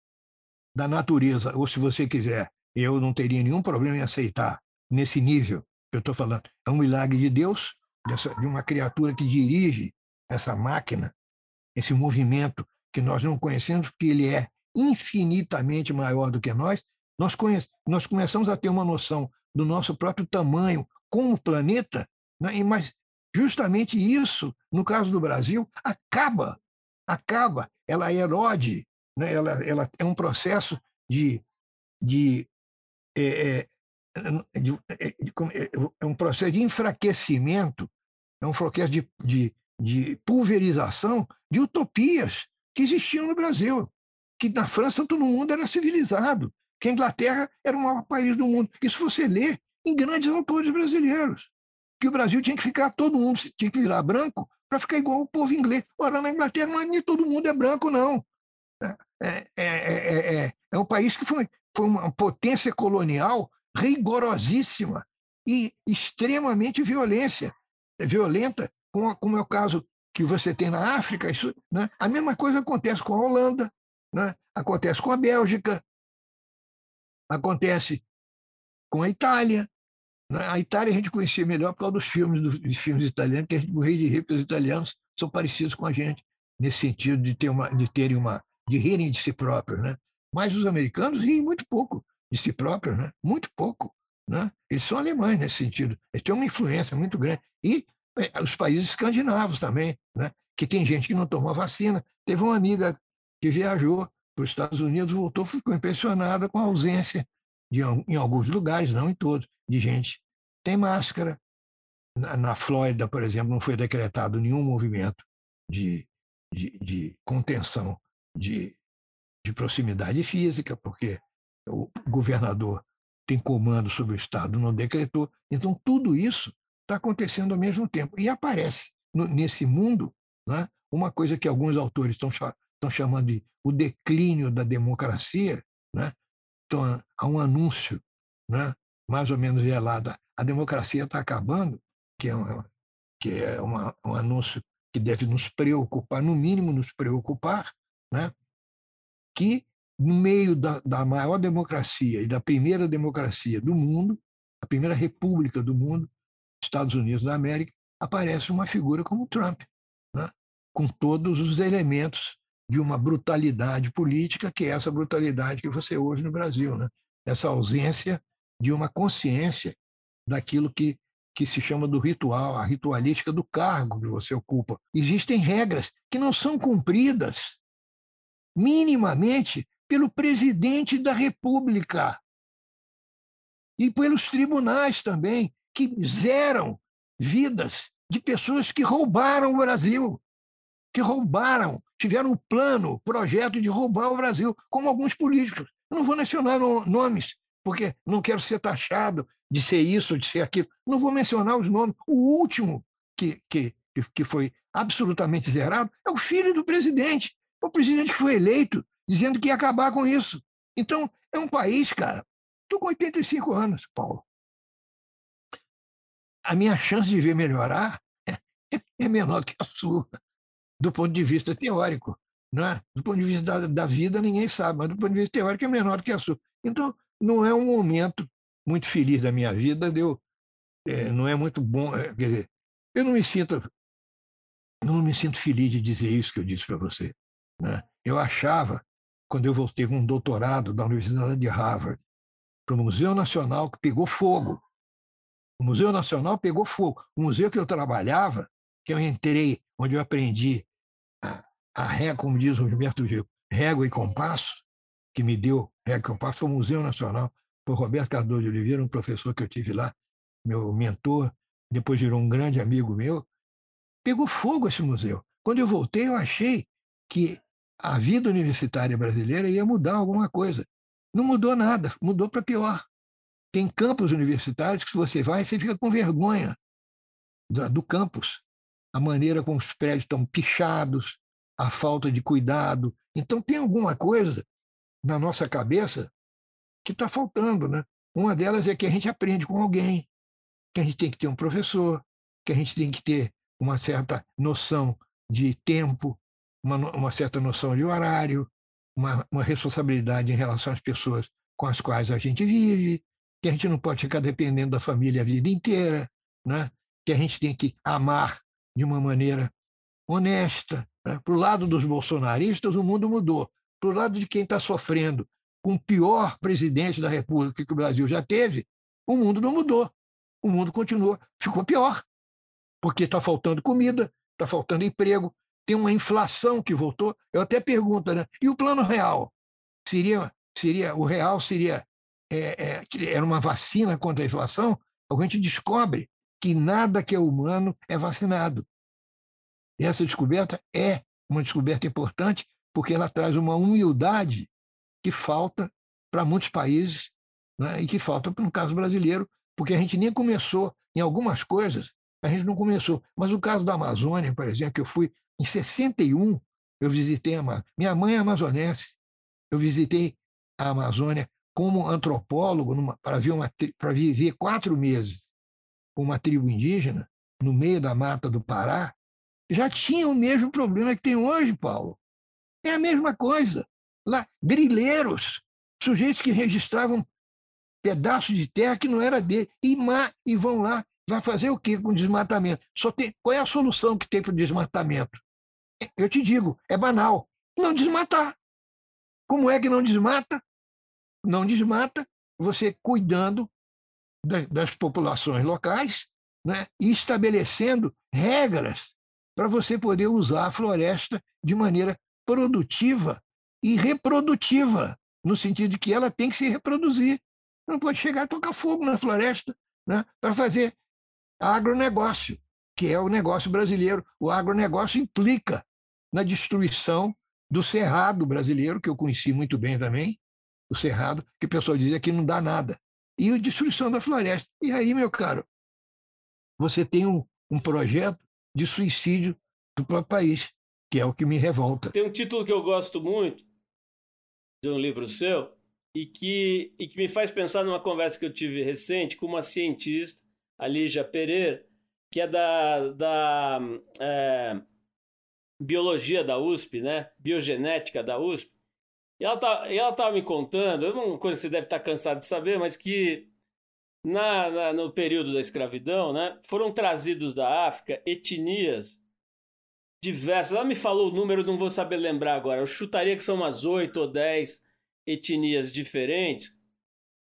da natureza, ou se você quiser, eu não teria nenhum problema em aceitar nesse nível que eu estou falando. É um milagre de Deus, dessa, de uma criatura que dirige essa máquina, esse movimento que nós não conhecemos, porque ele é infinitamente maior do que nós. Nós, conhece, nós começamos a ter uma noção do nosso próprio tamanho como planeta, né? mas justamente isso, no caso do Brasil, acaba, acaba, ela erode, né? ela, ela é um processo de, de é, é, é, é um processo de enfraquecimento, é um processo de, de, de pulverização de utopias que existiam no Brasil, que na França todo mundo era civilizado, que a Inglaterra era o maior país do mundo. Isso você lê em grandes autores brasileiros, que o Brasil tinha que ficar, todo mundo tinha que virar branco para ficar igual o povo inglês. Ora, na Inglaterra, mas nem todo mundo é branco, não. É, é, é, é, é um país que foi, foi uma potência colonial rigorosíssima e extremamente violência, violenta, como é o caso que você tem na África. Isso, né? A mesma coisa acontece com a Holanda, né? acontece com a Bélgica, acontece com a Itália. Né? A Itália a gente conhecia melhor por causa dos filmes, dos, filmes italianos, que a gente morria de rir, porque os italianos são parecidos com a gente nesse sentido de, ter uma, de terem uma, de rirem de si próprios, né? Mas os americanos riem muito pouco de si próprios, né? Muito pouco, né? Eles são alemães nesse sentido. Eles têm uma influência muito grande. E é, os países escandinavos também, né? Que tem gente que não toma vacina. Teve uma amiga que viajou para os Estados Unidos, voltou, ficou impressionada com a ausência de, em alguns lugares, não em todos, de gente tem máscara. Na, na Flórida, por exemplo, não foi decretado nenhum movimento de, de, de contenção de, de proximidade física, porque o governador tem comando sobre o Estado, não decretou. Então, tudo isso está acontecendo ao mesmo tempo. E aparece no, nesse mundo né, uma coisa que alguns autores estão, chamando de o declínio da democracia. Né? Então, há um anúncio né, mais ou menos velado: a democracia está acabando, que é, um, que é uma, um anúncio que deve nos preocupar, no mínimo nos preocupar, né? que no meio da, da maior democracia e da primeira democracia do mundo, a primeira república do mundo, Estados Unidos da América, aparece uma figura como Trump, né? com todos os elementos de uma brutalidade política, que é essa brutalidade que você hoje no Brasil, né? essa ausência de uma consciência daquilo que, que se chama do ritual, a ritualística do cargo que você ocupa. Existem regras que não são cumpridas minimamente pelo presidente da República e pelos tribunais também, que zeram vidas de pessoas que roubaram o Brasil, que roubaram, tiveram o plano, o projeto de roubar o Brasil, como alguns políticos. Eu não vou mencionar nomes, porque não quero ser taxado de ser isso, de ser aquilo. Não vou mencionar os nomes. O último que, que, que foi absolutamente zerado é o filho do presidente, o presidente que foi eleito dizendo que ia acabar com isso. Então, é um país, cara. Estou com 85 anos, Paulo. A minha chance de ver melhorar é, é menor que a sua, do ponto de vista teórico. Não é? Do ponto de vista da, da vida, ninguém sabe, mas do ponto de vista teórico é menor do que a sua. Então, não é um momento muito feliz da minha vida, deu, é, não é muito bom. É, quer dizer, eu não me sinto, não me sinto feliz de dizer isso que eu disse para você. Né? Eu achava, quando eu voltei com um doutorado da Universidade de Harvard, para o Museu Nacional, que pegou fogo. O Museu Nacional pegou fogo. O museu que eu trabalhava, que eu entrei, onde eu aprendi a, ré, como diz o Gilberto Gil, régua e compasso, que me deu régua e compasso, foi o Museu Nacional, foi Roberto Cardoso de Oliveira, um professor que eu tive lá, meu mentor, depois virou um grande amigo meu. Pegou fogo esse museu. Quando eu voltei, eu achei que a vida universitária brasileira ia mudar alguma coisa. Não mudou nada, mudou para pior. Tem campos universitários que, se você vai, você fica com vergonha do, do campus. A maneira como os prédios estão pichados, a falta de cuidado. Então, tem alguma coisa na nossa cabeça que está faltando. Né? Uma delas é que a gente aprende com alguém, que a gente tem que ter um professor, que a gente tem que ter uma certa noção de tempo, uma, uma certa noção de horário, uma, uma responsabilidade em relação às pessoas com as quais a gente vive. que a gente não pode ficar dependendo da família a vida inteira, né? que a gente tem que amar de uma maneira honesta. Né? Para o lado dos bolsonaristas, o mundo mudou. Para o lado de quem está sofrendo com o pior presidente da República que o Brasil já teve, o mundo não mudou. O mundo continua, ficou pior, porque está faltando comida, está faltando emprego, tem uma inflação que voltou. Eu até pergunto, né? E o plano real? Seria, seria o real seria é, é, era uma vacina contra a inflação? A gente descobre que nada que é humano é vacinado. E essa descoberta é uma descoberta importante porque ela traz uma humildade que falta para muitos países né? e que falta, no caso brasileiro, porque a gente nem começou em algumas coisas, a gente não começou. Mas o caso da Amazônia, por exemplo, que eu fui em 61, eu visitei a Amazônia. Minha mãe é amazonense. Eu visitei a Amazônia como antropólogo para viver quatro meses uma tribo indígena no meio da mata do Pará. Já tinha o mesmo problema que tem hoje, Paulo. É a mesma coisa. Lá, grileiros, sujeitos que registravam pedaços de terra que não era dele, e, e vão lá, vai fazer o quê com desmatamento? Só tem, qual é a solução que tem para o desmatamento? Eu te digo, é banal. Não desmatar. Como é que não desmata? Não desmata você cuidando das populações locais né, e estabelecendo regras para você poder usar a floresta de maneira produtiva e reprodutiva, no sentido de que ela tem que se reproduzir. Não pode chegar a tocar fogo na floresta né, para fazer agronegócio, que é o negócio brasileiro. O agronegócio implica na destruição do cerrado brasileiro, que eu conheci muito bem também, o cerrado, que o pessoal dizia que não dá nada, e a destruição da floresta. E aí, meu caro, você tem um, um projeto de suicídio do próprio país, que é o que me revolta. Tem um título que eu gosto muito de um livro seu e que, e que me faz pensar numa conversa que eu tive recente com uma cientista, a Lígia Pereira, que é da, da é, biologia da USP, né? Biogenética da USP. E ela tá, me contando, é uma coisa que você deve estar tá cansado de saber, mas que na, na, no período da escravidão, né, foram trazidos da África etnias diversas. Ela me falou o número, não vou saber lembrar agora. Eu chutaria que são umas oito ou dez etnias diferentes,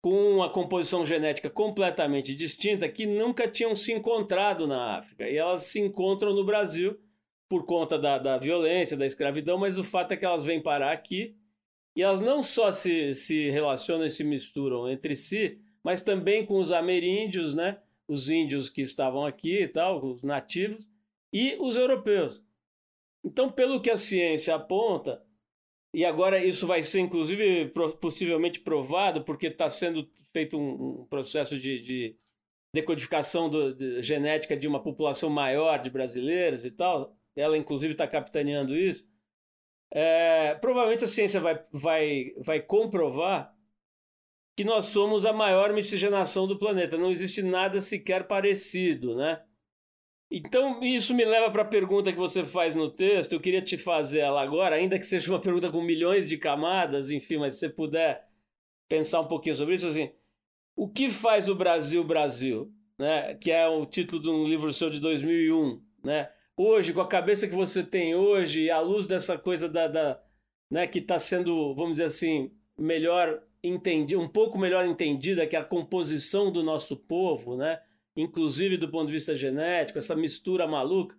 com uma composição genética completamente distinta, que nunca tinham se encontrado na África. E elas se encontram no Brasil por conta da, da violência, da escravidão, mas o fato é que elas vêm parar aqui e elas não só se, se relacionam e se misturam entre si, mas também com os ameríndios, né? os índios que estavam aqui e tal, os nativos, e os europeus. Então, pelo que a ciência aponta, e agora isso vai ser inclusive possivelmente provado, porque está sendo feito um, um processo de, de decodificação do, de, genética de uma população maior de brasileiros e tal, ela inclusive está capitaneando isso. É, provavelmente a ciência vai, vai, vai comprovar que nós somos a maior miscigenação do planeta. Não existe nada sequer parecido, né? Então, isso me leva para a pergunta que você faz no texto. Eu queria te fazer ela agora, ainda que seja uma pergunta com milhões de camadas, enfim, mas se você puder pensar um pouquinho sobre isso, assim, o que faz o Brasil Brasil? Né? Que é o título de um livro seu de 2001, né? Hoje, com a cabeça que você tem hoje, à luz dessa coisa da, da né, que está sendo, vamos dizer assim, melhor entendida, um pouco melhor entendida, que é a composição do nosso povo, né? inclusive do ponto de vista genético, essa mistura maluca. O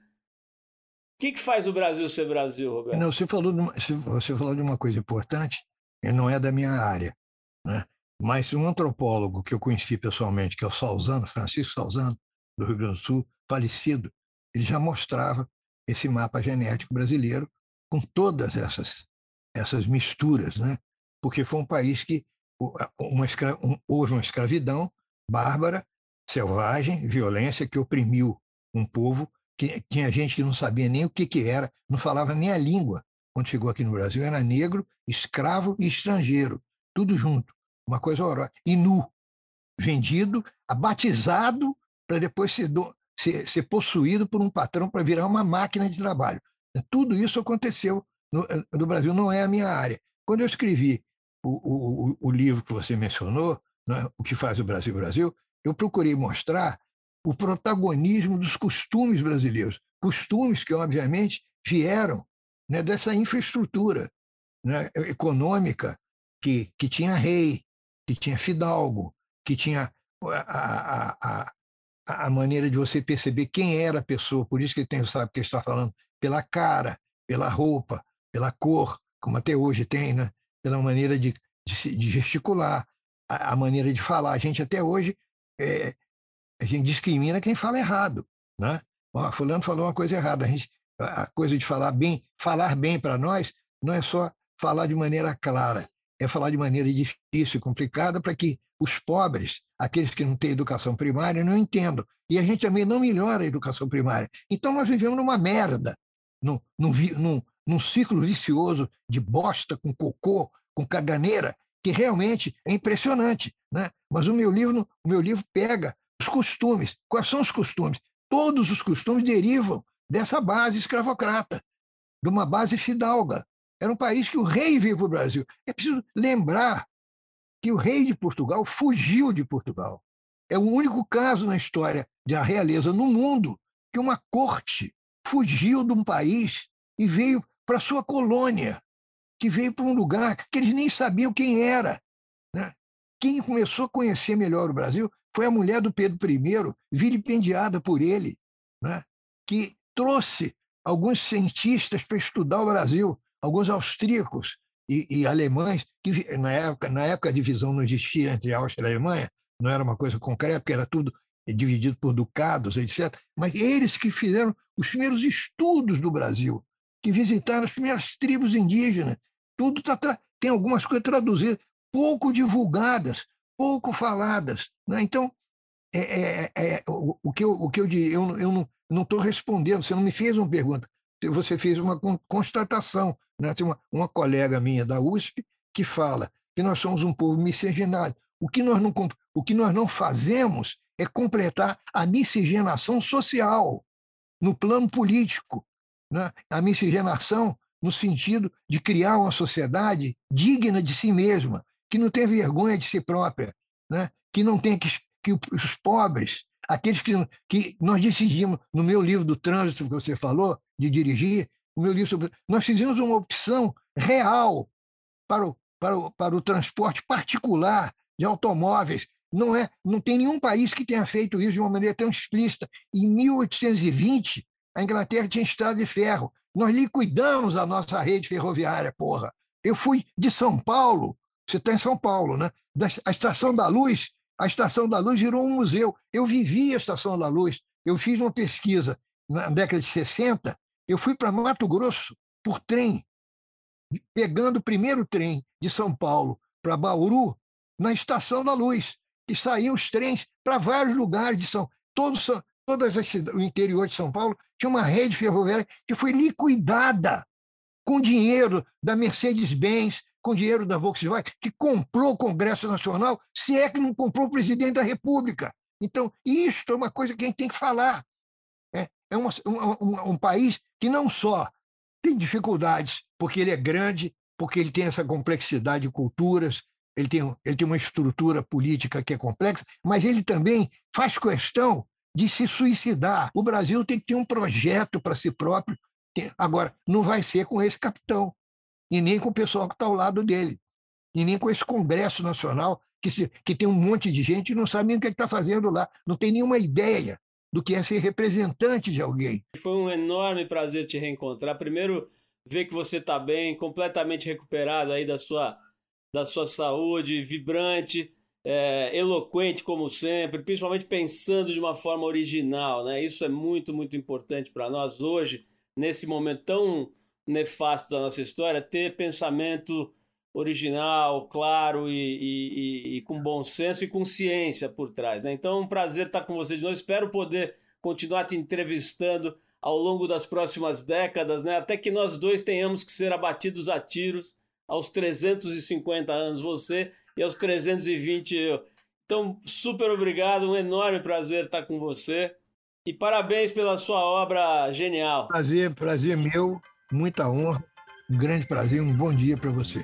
que, que faz o Brasil ser Brasil, Roberto? Não, você falou de uma, você falou de uma coisa importante, e não é da minha área, né? mas um antropólogo que eu conheci pessoalmente, que é o Salzano, Francisco Salzano, do Rio Grande do Sul, falecido, ele já mostrava esse mapa genético brasileiro com todas essas, essas misturas, né? porque foi um país que uma escra... houve uma escravidão bárbara, selvagem, violência, que oprimiu um povo, que tinha gente que não sabia nem o que, que era, não falava nem a língua. Quando chegou aqui no Brasil, era negro, escravo e estrangeiro, tudo junto, uma coisa horrorosa. E nu, vendido, abatizado, para depois ser, ser, ser possuído por um patrão para virar uma máquina de trabalho. Tudo isso aconteceu no, eh, no Brasil, não é a minha área. Quando eu escrevi o, o, o livro que você mencionou, né, o que faz o Brasil Brasil, eu procurei mostrar o protagonismo dos costumes brasileiros, costumes que, obviamente, vieram né, dessa infraestrutura né, econômica que, que tinha rei, que tinha fidalgo, que tinha a, a, a maneira de você perceber quem era a pessoa, por isso que ele tem, sabe que ele está falando, pela cara, pela roupa, pela cor, como até hoje tem, né? pela maneira de, de, de gesticular, a, a, maneira de falar. A gente até hoje é, a gente discrimina quem fala errado. Né? Ó, fulano falou uma coisa errada. A, gente, a coisa de falar bem, falar bem para nós não é só falar de maneira clara, é falar de maneira difícil e complicada para que os pobres, aqueles que não têm educação primária, não entendam. E a gente também não melhora a educação primária. Então nós vivemos numa merda, num, num, num, num ciclo vicioso de bosta com cocô, com caganeira, que realmente é impressionante. Né? Mas o meu livro, o meu livro pega os costumes. Quais são os costumes? Todos os costumes derivam dessa base escravocrata, de uma base fidalga. Era um país que o rei veio para o Brasil. É preciso lembrar que o rei de Portugal fugiu de Portugal. É o único caso na história da realeza no mundo que uma corte fugiu de um país e veio para sua colônia, que veio para um lugar que eles nem sabiam quem era. Né? Quem começou a conhecer melhor o Brasil foi a mulher do Pedro I, vilipendiada por ele, né? que trouxe alguns cientistas para estudar o Brasil, alguns austríacos e, e, alemães, que na época, na época a divisão não existia entre Áustria e Alemanha, não era uma coisa concreta, porque era tudo dividido por ducados, etc. Mas eles que fizeram os primeiros estudos do Brasil, que visitaram as primeiras tribos indígenas. Tudo tá, tem algumas coisas traduzidas, pouco divulgadas, pouco faladas. Né? Então, é, é, é, é o, o, que eu, o que eu digo, eu, eu não estou respondendo, você não me fez uma pergunta, você fez uma constatação. Né? Tem uma, uma colega minha da USP que fala que nós somos um povo miscigenado. O que nós não, o que nós não fazemos é completar a miscigenação social no plano político né? a miscigenação no sentido de criar uma sociedade digna de si mesma, que não tem vergonha de si própria, né? que não tem que, que os pobres, aqueles que, que nós decidimos, no meu livro do trânsito que você falou, de dirigir, o meu livro sobre. Nós fizemos uma opção real para o, para o, para o transporte particular de automóveis. Não, é, não tem nenhum país que tenha feito isso de uma maneira tão explícita. Em 1820, a Inglaterra tinha estrada de ferro. Nós liquidamos a nossa rede ferroviária, porra. Eu fui de São Paulo, você está em São Paulo, né? Da, a Estação da Luz, a Estação da Luz virou um museu. Eu vivi a Estação da Luz. Eu fiz uma pesquisa na década de 60. Eu fui para Mato Grosso por trem, pegando o primeiro trem de São Paulo para Bauru, na Estação da Luz, e saíam os trens para vários lugares de São todos todas as o interior de São Paulo tinha uma rede ferroviária que foi liquidada com dinheiro da Mercedes-Benz, com dinheiro da Volkswagen, que comprou o Congresso Nacional, se é que não comprou o presidente da República. Então, isto é uma coisa que a gente tem que falar. É, uma, um, um país que não só tem dificuldades, porque ele é grande, porque ele tem essa complexidade de culturas, ele tem, ele tem uma estrutura política que é complexa, mas ele também faz questão de se suicidar. O Brasil tem que ter um projeto para si próprio. Agora, não vai ser com esse capitão, e nem com o pessoal que está ao lado dele, e nem com esse Congresso Nacional, que, se, que tem um monte de gente e não sabe nem o que é está fazendo lá, não tem nenhuma ideia do que é ser representante de alguém. Foi um enorme prazer te reencontrar. Primeiro, ver que você está bem, completamente recuperado aí da sua, da sua saúde, vibrante é, eloquente como sempre, principalmente pensando de uma forma original, né? Isso é muito, muito importante para nós hoje, nesse momento tão nefasto da nossa história, ter pensamento original, claro e, e, e, com bom senso e com ciência por trás. Né? Então, é um prazer estar com você de novo. Espero poder continuar te entrevistando ao longo das próximas décadas, né? até que nós dois tenhamos que ser abatidos a tiros aos 350 anos. Você e aos 320 eu. Então, super obrigado, um enorme prazer estar com você. E parabéns pela sua obra genial. Prazer, prazer meu, muita honra, um grande prazer, um bom dia para você.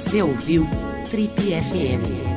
Você ouviu Trip FM.